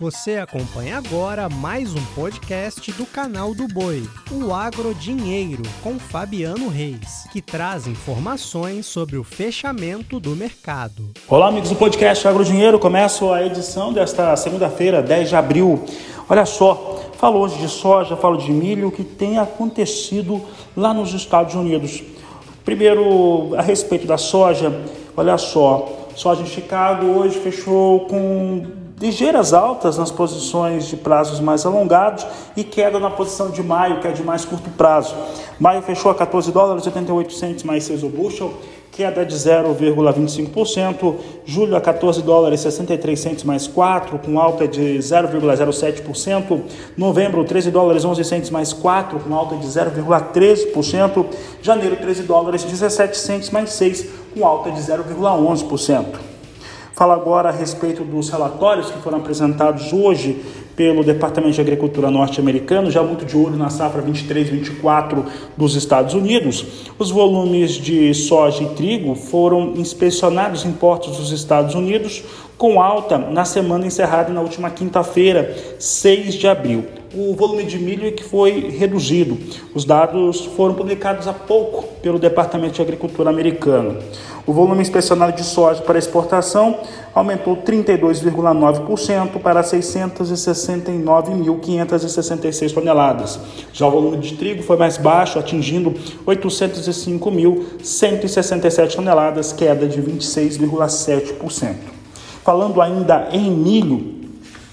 Você acompanha agora mais um podcast do canal do Boi, o Agro Dinheiro, com Fabiano Reis, que traz informações sobre o fechamento do mercado. Olá, amigos do podcast Agro Dinheiro. Começo a edição desta segunda-feira, 10 de abril. Olha só, falo hoje de soja, falo de milho, o que tem acontecido lá nos Estados Unidos. Primeiro, a respeito da soja, olha só, soja em Chicago hoje fechou com ligeiras altas nas posições de prazos mais alongados e queda na posição de maio, que é de mais curto prazo. Maio fechou a 14 dólares e 88 centes mais 6 o bushel, queda de 0,25%. Julho a 14 dólares e 63 centes mais 4, com alta de 0,07%. Novembro 13 dólares 11 centes mais 4, com alta de 0,13%. Janeiro 13 dólares 17 centes mais 6, com alta de 0,11%. Fala agora a respeito dos relatórios que foram apresentados hoje pelo Departamento de Agricultura norte-americano, já muito de olho na safra 23-24 dos Estados Unidos. Os volumes de soja e trigo foram inspecionados em portos dos Estados Unidos, com alta na semana encerrada na última quinta-feira, 6 de abril. O volume de milho que foi reduzido. Os dados foram publicados há pouco pelo Departamento de Agricultura americano. O volume inspecionado de soja para exportação aumentou 32,9% para 669.566 toneladas. Já o volume de trigo foi mais baixo, atingindo 805.167 toneladas, queda de 26,7%. Falando ainda em milho,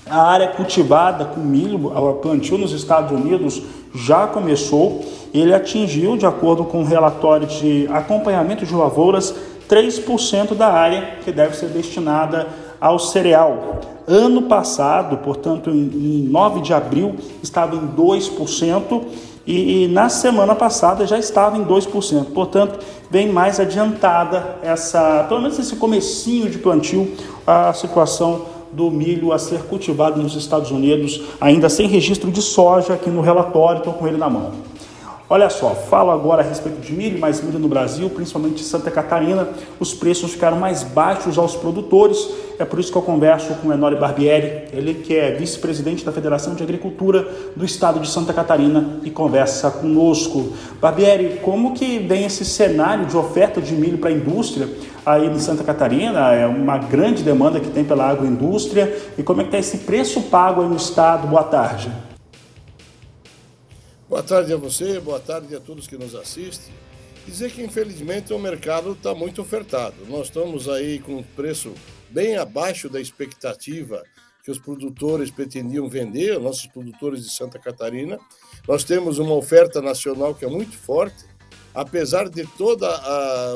a área cultivada com milho, o plantio nos Estados Unidos já começou. Ele atingiu, de acordo com o relatório de acompanhamento de lavouras, 3% da área que deve ser destinada ao cereal. Ano passado, portanto, em 9 de abril, estava em 2% e, e na semana passada já estava em 2%. Portanto, vem mais adiantada essa, pelo menos esse comecinho de plantio, a situação do milho a ser cultivado nos Estados Unidos, ainda sem registro de soja aqui no relatório, estou com ele na mão. Olha só, falo agora a respeito de milho, mais milho no Brasil, principalmente em Santa Catarina, os preços ficaram mais baixos aos produtores. É por isso que eu converso com o Enori Barbieri, ele que é vice-presidente da Federação de Agricultura do Estado de Santa Catarina e conversa conosco. Barbieri, como que vem esse cenário de oferta de milho para a indústria aí em Santa Catarina? É uma grande demanda que tem pela agroindústria e como é que está esse preço pago aí no estado? Boa tarde. Boa tarde a você, boa tarde a todos que nos assistem. Dizer que infelizmente o mercado está muito ofertado. Nós estamos aí com um preço bem abaixo da expectativa que os produtores pretendiam vender, nossos produtores de Santa Catarina. Nós temos uma oferta nacional que é muito forte, apesar de todo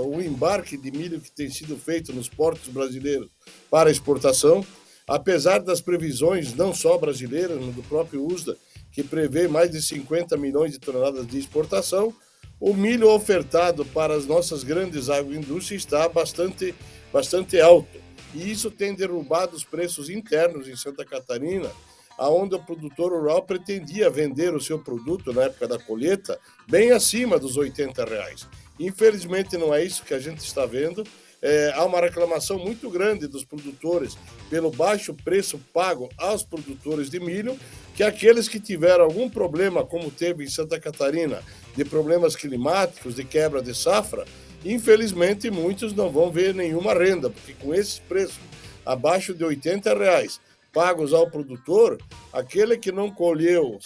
o embarque de milho que tem sido feito nos portos brasileiros para exportação, apesar das previsões não só brasileiras, mas do próprio USDA, que prevê mais de 50 milhões de toneladas de exportação, o milho ofertado para as nossas grandes agroindústrias está bastante, bastante alto. E isso tem derrubado os preços internos em Santa Catarina, aonde o produtor rural pretendia vender o seu produto na época da colheita bem acima dos 80 reais. Infelizmente não é isso que a gente está vendo. É, há uma reclamação muito grande dos produtores pelo baixo preço pago aos produtores de milho que aqueles que tiveram algum problema, como teve em Santa Catarina, de problemas climáticos, de quebra de safra, infelizmente muitos não vão ver nenhuma renda, porque com esses preços abaixo de 80 reais pagos ao produtor, aquele que não colheu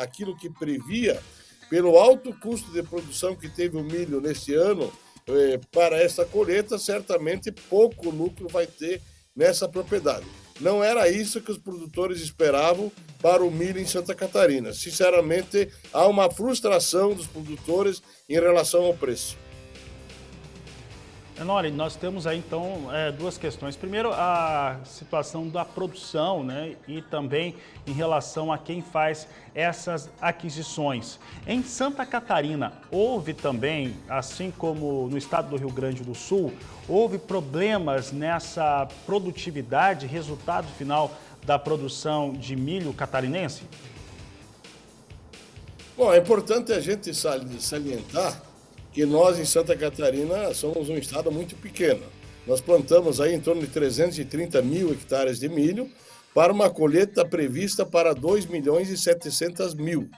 aquilo que previa, pelo alto custo de produção que teve o milho neste ano, para essa colheita, certamente pouco lucro vai ter nessa propriedade. Não era isso que os produtores esperavam para o milho em Santa Catarina. Sinceramente, há uma frustração dos produtores em relação ao preço. Enori, nós temos aí então é, duas questões. Primeiro, a situação da produção, né? E também em relação a quem faz essas aquisições. Em Santa Catarina, houve também, assim como no estado do Rio Grande do Sul, houve problemas nessa produtividade, resultado final da produção de milho catarinense? Bom, é importante a gente salientar que nós em Santa Catarina somos um estado muito pequeno. Nós plantamos aí em torno de 330 mil hectares de milho, para uma colheita prevista para 2 milhões e 700 mil.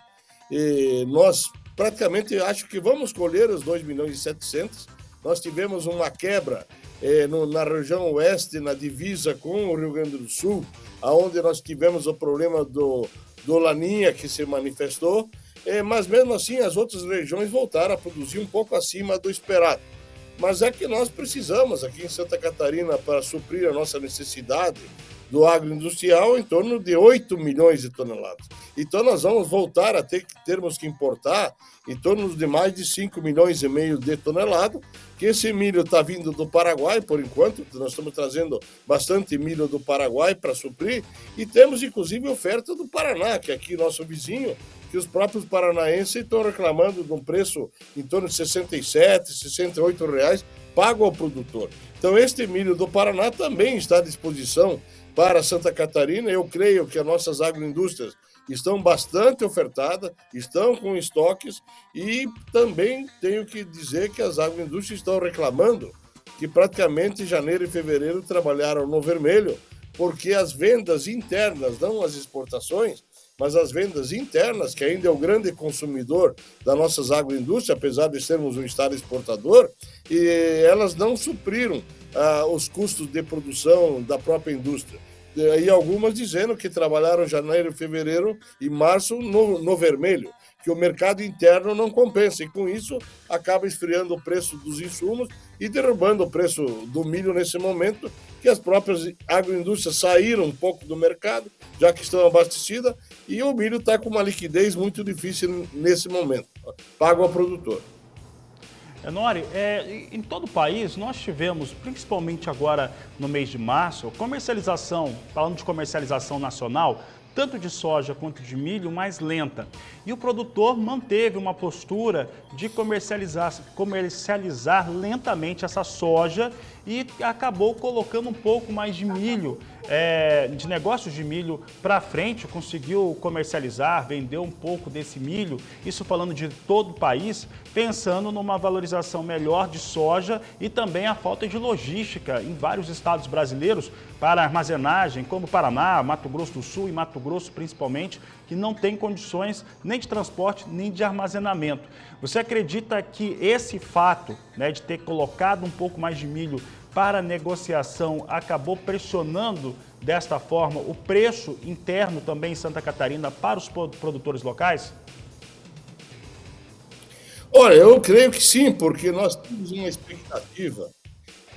E nós praticamente acho que vamos colher os 2 milhões e 700. Nós tivemos uma quebra eh, no, na região oeste, na divisa com o Rio Grande do Sul, aonde nós tivemos o problema do, do Laninha que se manifestou, eh, mas mesmo assim as outras regiões voltaram a produzir um pouco acima do esperado. Mas é que nós precisamos aqui em Santa Catarina para suprir a nossa necessidade do agroindustrial em torno de 8 milhões de toneladas. Então nós vamos voltar a ter que termos que importar em torno de mais de 5 milhões e meio de toneladas, que esse milho está vindo do Paraguai por enquanto, nós estamos trazendo bastante milho do Paraguai para suprir e temos inclusive oferta do Paraná, que é aqui nosso vizinho, que os próprios paranaenses estão reclamando de um preço em torno de 67, 68 reais pago ao produtor. Então este milho do Paraná também está à disposição para Santa Catarina. Eu creio que as nossas agroindústrias estão bastante ofertadas, estão com estoques e também tenho que dizer que as agroindústrias estão reclamando que praticamente janeiro e fevereiro trabalharam no vermelho, porque as vendas internas, não as exportações, mas as vendas internas, que ainda é o grande consumidor das nossas agroindústrias, apesar de sermos um estado exportador, e elas não supriram ah, os custos de produção da própria indústria. E algumas dizendo que trabalharam janeiro, fevereiro e março no, no vermelho, que o mercado interno não compensa, e com isso acaba esfriando o preço dos insumos e derrubando o preço do milho nesse momento, que as próprias agroindústrias saíram um pouco do mercado, já que estão abastecidas, e o milho está com uma liquidez muito difícil nesse momento. Pago ao produtor. Enori, é, em todo o país nós tivemos, principalmente agora no mês de março, comercialização, falando de comercialização nacional, tanto de soja quanto de milho, mais lenta. E o produtor manteve uma postura de comercializar, comercializar lentamente essa soja e acabou colocando um pouco mais de milho é, de negócios de milho para frente, conseguiu comercializar, vender um pouco desse milho, isso falando de todo o país, pensando numa valorização melhor de soja e também a falta de logística em vários estados brasileiros para armazenagem, como Paraná, Mato Grosso do Sul e Mato Grosso principalmente, que não tem condições nem de transporte nem de armazenamento. Você acredita que esse fato né, de ter colocado um pouco mais de milho para negociação acabou pressionando desta forma o preço interno também em Santa Catarina para os produtores locais? Olha, eu creio que sim, porque nós temos uma expectativa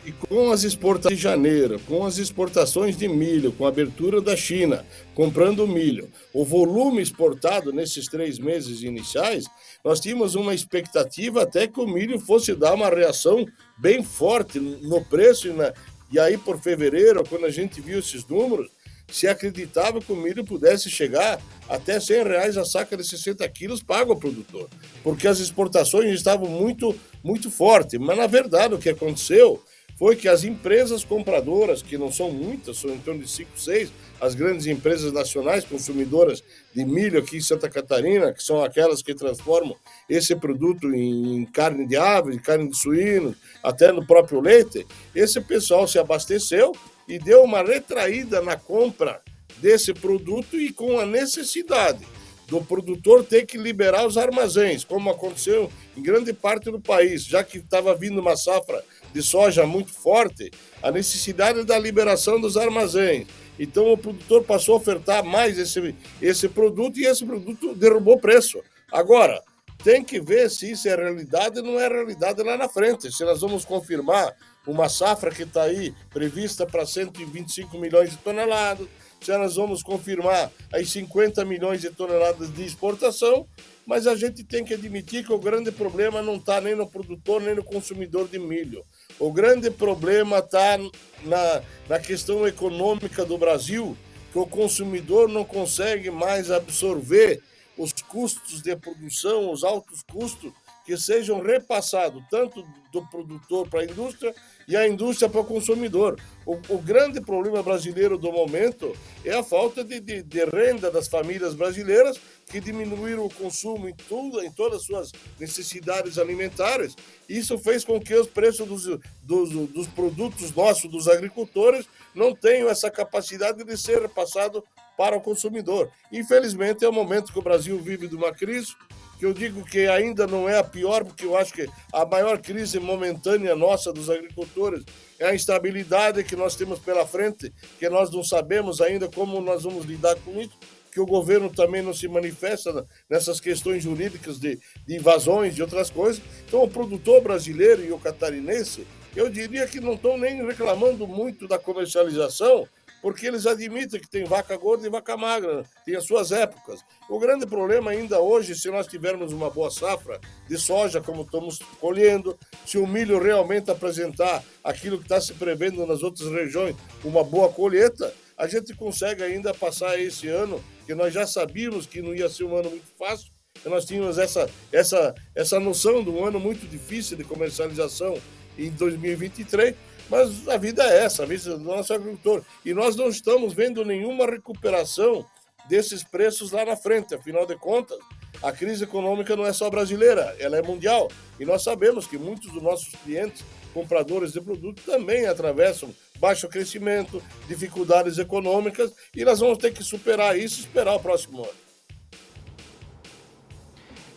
e com as exportações de janeiro, com as exportações de milho, com a abertura da China, comprando milho, o volume exportado nesses três meses iniciais, nós tínhamos uma expectativa até que o milho fosse dar uma reação bem forte no preço. E, na... e aí, por fevereiro, quando a gente viu esses números, se acreditava que o milho pudesse chegar até 100 reais a saca de 60 quilos pago ao produtor, porque as exportações estavam muito, muito fortes. Mas, na verdade, o que aconteceu foi que as empresas compradoras, que não são muitas, são em torno de 5, 6, as grandes empresas nacionais consumidoras de milho aqui em Santa Catarina, que são aquelas que transformam esse produto em carne de ave, carne de suíno, até no próprio leite, esse pessoal se abasteceu e deu uma retraída na compra desse produto e com a necessidade do produtor ter que liberar os armazéns, como aconteceu em grande parte do país, já que estava vindo uma safra de soja muito forte, a necessidade da liberação dos armazéns. Então o produtor passou a ofertar mais esse, esse produto e esse produto derrubou o preço. Agora, tem que ver se isso é realidade ou não é realidade lá na frente. Se nós vamos confirmar uma safra que está aí prevista para 125 milhões de toneladas, se nós vamos confirmar aí 50 milhões de toneladas de exportação, mas a gente tem que admitir que o grande problema não está nem no produtor nem no consumidor de milho. O grande problema está na, na questão econômica do Brasil, que o consumidor não consegue mais absorver os custos de produção, os altos custos que sejam repassados tanto do produtor para a indústria e a indústria para o consumidor. O, o, grande problema brasileiro do momento é a falta de, de, de renda das famílias brasileiras que diminuíram o consumo em tudo, em todas as suas necessidades alimentares. Isso fez com que os preços dos, dos, dos produtos nossos, dos agricultores, não tenham essa capacidade de ser passado para o consumidor. Infelizmente, é o momento que o Brasil vive de uma crise, que eu digo que ainda não é a pior, porque eu acho que a maior crise momentânea nossa dos agricultores é a instabilidade que nós temos pela frente, que nós não sabemos ainda como nós vamos lidar com isso, que o governo também não se manifesta nessas questões jurídicas de, de invasões e outras coisas. Então, o produtor brasileiro e o catarinense, eu diria que não estão nem reclamando muito da comercialização, porque eles admitem que tem vaca gorda e vaca magra, tem as suas épocas. O grande problema ainda hoje, se nós tivermos uma boa safra de soja, como estamos colhendo, se o milho realmente apresentar aquilo que está se prevendo nas outras regiões, uma boa colheita, a gente consegue ainda passar esse ano, que nós já sabíamos que não ia ser um ano muito fácil, nós tínhamos essa, essa, essa noção de um ano muito difícil de comercialização em 2023, mas a vida é essa, a vida do nosso agricultor. E nós não estamos vendo nenhuma recuperação desses preços lá na frente. Afinal de contas, a crise econômica não é só brasileira, ela é mundial. E nós sabemos que muitos dos nossos clientes, compradores de produtos, também atravessam baixo crescimento, dificuldades econômicas, e nós vamos ter que superar isso e esperar o próximo ano.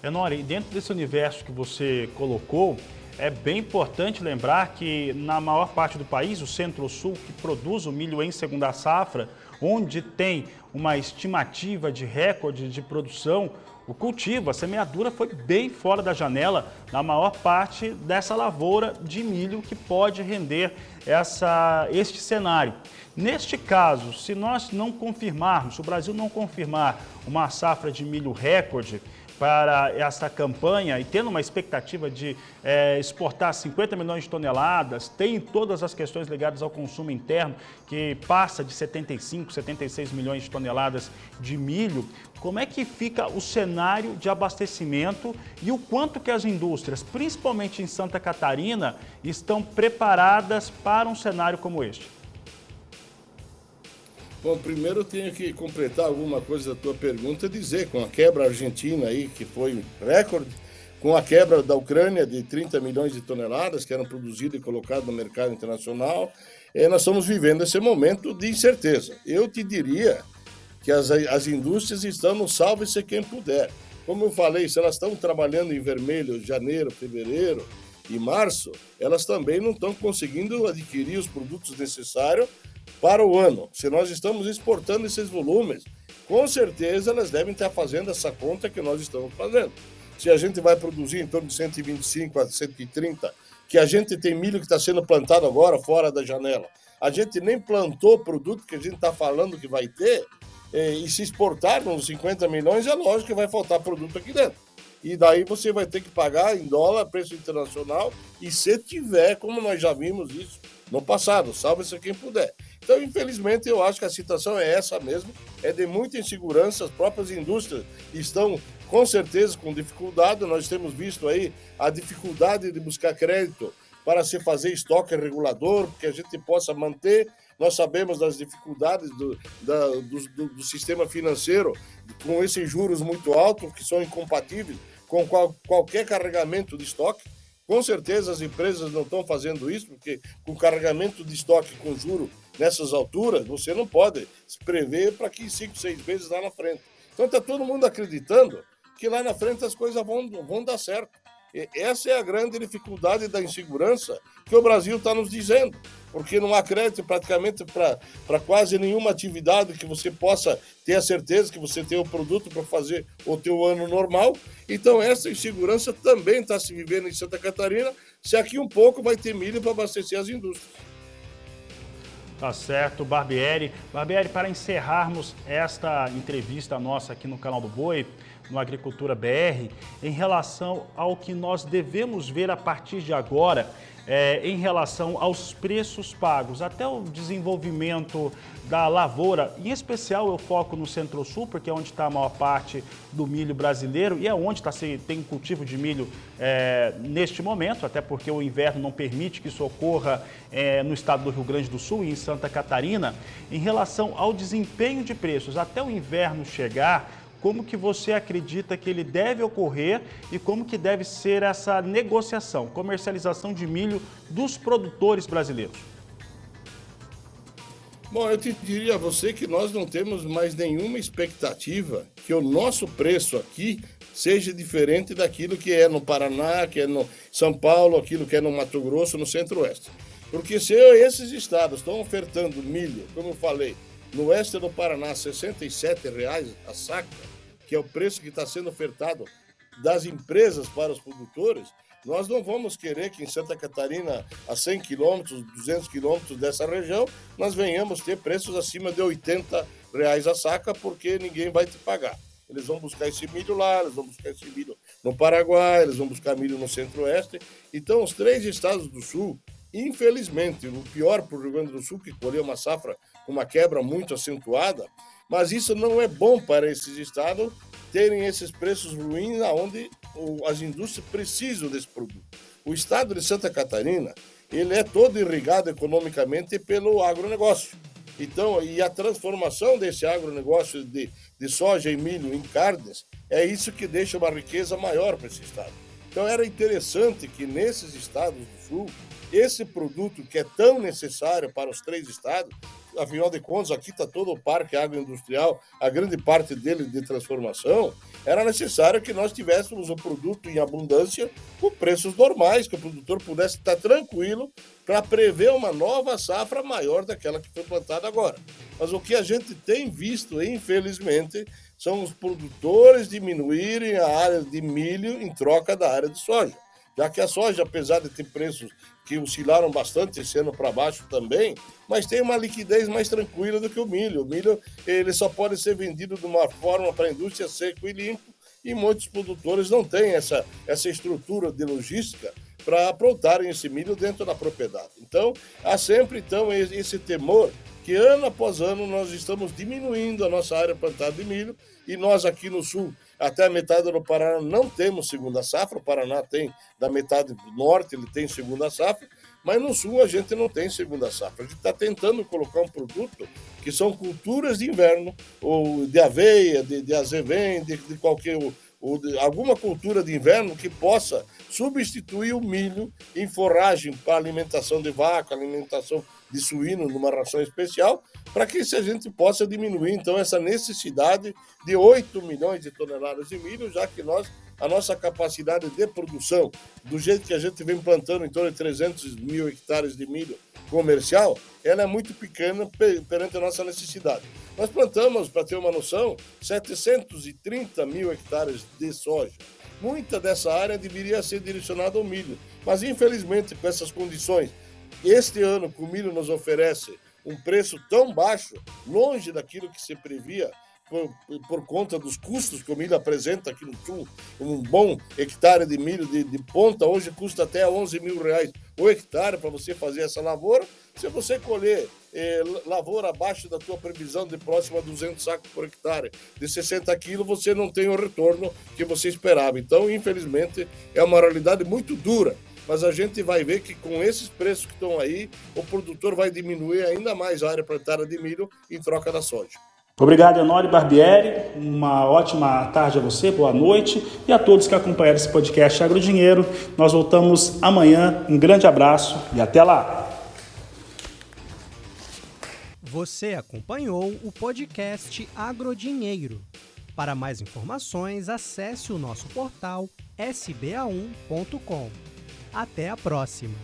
Enori, dentro desse universo que você colocou, é bem importante lembrar que na maior parte do país, o Centro-Sul, que produz o milho em segunda safra, onde tem uma estimativa de recorde de produção, o cultivo, a semeadura foi bem fora da janela na maior parte dessa lavoura de milho que pode render essa, este cenário. Neste caso, se nós não confirmarmos, se o Brasil não confirmar uma safra de milho recorde, para essa campanha e tendo uma expectativa de é, exportar 50 milhões de toneladas, tem todas as questões ligadas ao consumo interno, que passa de 75, 76 milhões de toneladas de milho, como é que fica o cenário de abastecimento e o quanto que as indústrias, principalmente em Santa Catarina, estão preparadas para um cenário como este? Bom, primeiro eu tenho que completar alguma coisa da tua pergunta, dizer com a quebra argentina aí, que foi recorde, com a quebra da Ucrânia de 30 milhões de toneladas que eram produzidas e colocadas no mercado internacional, eh, nós estamos vivendo esse momento de incerteza. Eu te diria que as, as indústrias estão no salve-se quem puder. Como eu falei, se elas estão trabalhando em vermelho janeiro, fevereiro e março, elas também não estão conseguindo adquirir os produtos necessários para o ano. Se nós estamos exportando esses volumes, com certeza elas devem estar fazendo essa conta que nós estamos fazendo. Se a gente vai produzir em torno de 125 a 130, que a gente tem milho que está sendo plantado agora fora da janela, a gente nem plantou o produto que a gente está falando que vai ter, eh, e se exportar uns 50 milhões, é lógico que vai faltar produto aqui dentro. E daí você vai ter que pagar em dólar, preço internacional, e se tiver, como nós já vimos isso no passado, salve-se quem puder. Então, infelizmente, eu acho que a situação é essa mesmo, é de muita insegurança, as próprias indústrias estão com certeza com dificuldade, nós temos visto aí a dificuldade de buscar crédito para se fazer estoque regulador, que a gente possa manter. Nós sabemos das dificuldades do, da, do, do, do sistema financeiro com esses juros muito altos, que são incompatíveis com qual, qualquer carregamento de estoque. Com certeza as empresas não estão fazendo isso, porque com carregamento de estoque com juro nessas alturas, você não pode se prever para que cinco, seis meses lá na frente. Então está todo mundo acreditando que lá na frente as coisas vão, vão dar certo. Essa é a grande dificuldade da insegurança que o Brasil está nos dizendo, porque não há crédito praticamente para quase nenhuma atividade que você possa ter a certeza que você tem o produto para fazer o teu ano normal. Então essa insegurança também está se vivendo em Santa Catarina, se aqui um pouco vai ter milho para abastecer as indústrias. Tá certo, Barbieri. Barbieri, para encerrarmos esta entrevista nossa aqui no canal do Boi, no Agricultura BR, em relação ao que nós devemos ver a partir de agora é, em relação aos preços pagos, até o desenvolvimento da lavoura. Em especial eu foco no Centro-Sul, porque é onde está a maior parte do milho brasileiro e é onde tá, se tem cultivo de milho é, neste momento, até porque o inverno não permite que isso ocorra é, no estado do Rio Grande do Sul e em Santa Catarina. Em relação ao desempenho de preços, até o inverno chegar, como que você acredita que ele deve ocorrer e como que deve ser essa negociação, comercialização de milho dos produtores brasileiros? Bom, eu te diria a você que nós não temos mais nenhuma expectativa que o nosso preço aqui seja diferente daquilo que é no Paraná, que é no São Paulo, aquilo que é no Mato Grosso, no Centro-Oeste. Porque se esses estados estão ofertando milho, como eu falei, no oeste do Paraná, R$ 67,00 a saca, que é o preço que está sendo ofertado das empresas para os produtores, nós não vamos querer que em Santa Catarina, a 100 quilômetros, 200 quilômetros dessa região, nós venhamos ter preços acima de 80 reais a saca, porque ninguém vai te pagar. Eles vão buscar esse milho lá, eles vão buscar esse milho no Paraguai, eles vão buscar milho no Centro-Oeste. Então, os três estados do Sul, infelizmente, o pior para o Rio Grande do Sul, que colheu uma safra com uma quebra muito acentuada, mas isso não é bom para esses estados terem esses preços ruins aonde as indústrias precisam desse produto. O estado de Santa Catarina, ele é todo irrigado economicamente pelo agronegócio. Então, e a transformação desse agronegócio de, de soja e milho em carnes é isso que deixa uma riqueza maior para esse estado. Então, era interessante que nesses estados do sul, esse produto que é tão necessário para os três estados, afinal de contas, aqui está todo o parque agroindustrial, a grande parte dele de transformação, era necessário que nós tivéssemos o produto em abundância com preços normais, que o produtor pudesse estar tranquilo para prever uma nova safra maior daquela que foi plantada agora. Mas o que a gente tem visto, infelizmente, são os produtores diminuírem a área de milho em troca da área de soja já que a soja, apesar de ter preços que oscilaram bastante esse ano para baixo também, mas tem uma liquidez mais tranquila do que o milho. O milho ele só pode ser vendido de uma forma para a indústria seco e limpo, e muitos produtores não têm essa, essa estrutura de logística para aprontarem esse milho dentro da propriedade. Então, há sempre então esse temor que ano após ano nós estamos diminuindo a nossa área plantada de milho e nós aqui no sul até a metade do Paraná não temos segunda safra, o Paraná tem da metade do norte, ele tem segunda safra, mas no sul a gente não tem segunda safra. A gente está tentando colocar um produto que são culturas de inverno, ou de aveia, de, de azevém, de, de qualquer ou de, alguma cultura de inverno que possa substituir o milho em forragem para alimentação de vaca, alimentação de suíno numa ração especial, para que a gente possa diminuir então essa necessidade de 8 milhões de toneladas de milho, já que nós a nossa capacidade de produção, do jeito que a gente vem plantando em torno de 300 mil hectares de milho comercial, ela é muito pequena perante a nossa necessidade. Nós plantamos, para ter uma noção, 730 mil hectares de soja. Muita dessa área deveria ser direcionada ao milho, mas infelizmente com essas condições este ano, que o milho nos oferece um preço tão baixo, longe daquilo que se previa por, por, conta dos custos que o milho apresenta aqui no sul, um bom hectare de milho de, de ponta hoje custa até 11 mil reais o hectare para você fazer essa lavoura. Se você colher eh, lavoura abaixo da tua previsão de próximo a 200 sacos por hectare, de 60 quilos, você não tem o retorno que você esperava. Então, infelizmente, é uma realidade muito dura mas a gente vai ver que com esses preços que estão aí, o produtor vai diminuir ainda mais a área plantada de milho em troca da soja. Obrigado, Enori Barbieri. Uma ótima tarde a você, boa noite e a todos que acompanharam esse podcast Agrodinheiro. Nós voltamos amanhã. Um grande abraço e até lá. Você acompanhou o podcast Agrodinheiro. Para mais informações, acesse o nosso portal sba1.com. Até a próxima!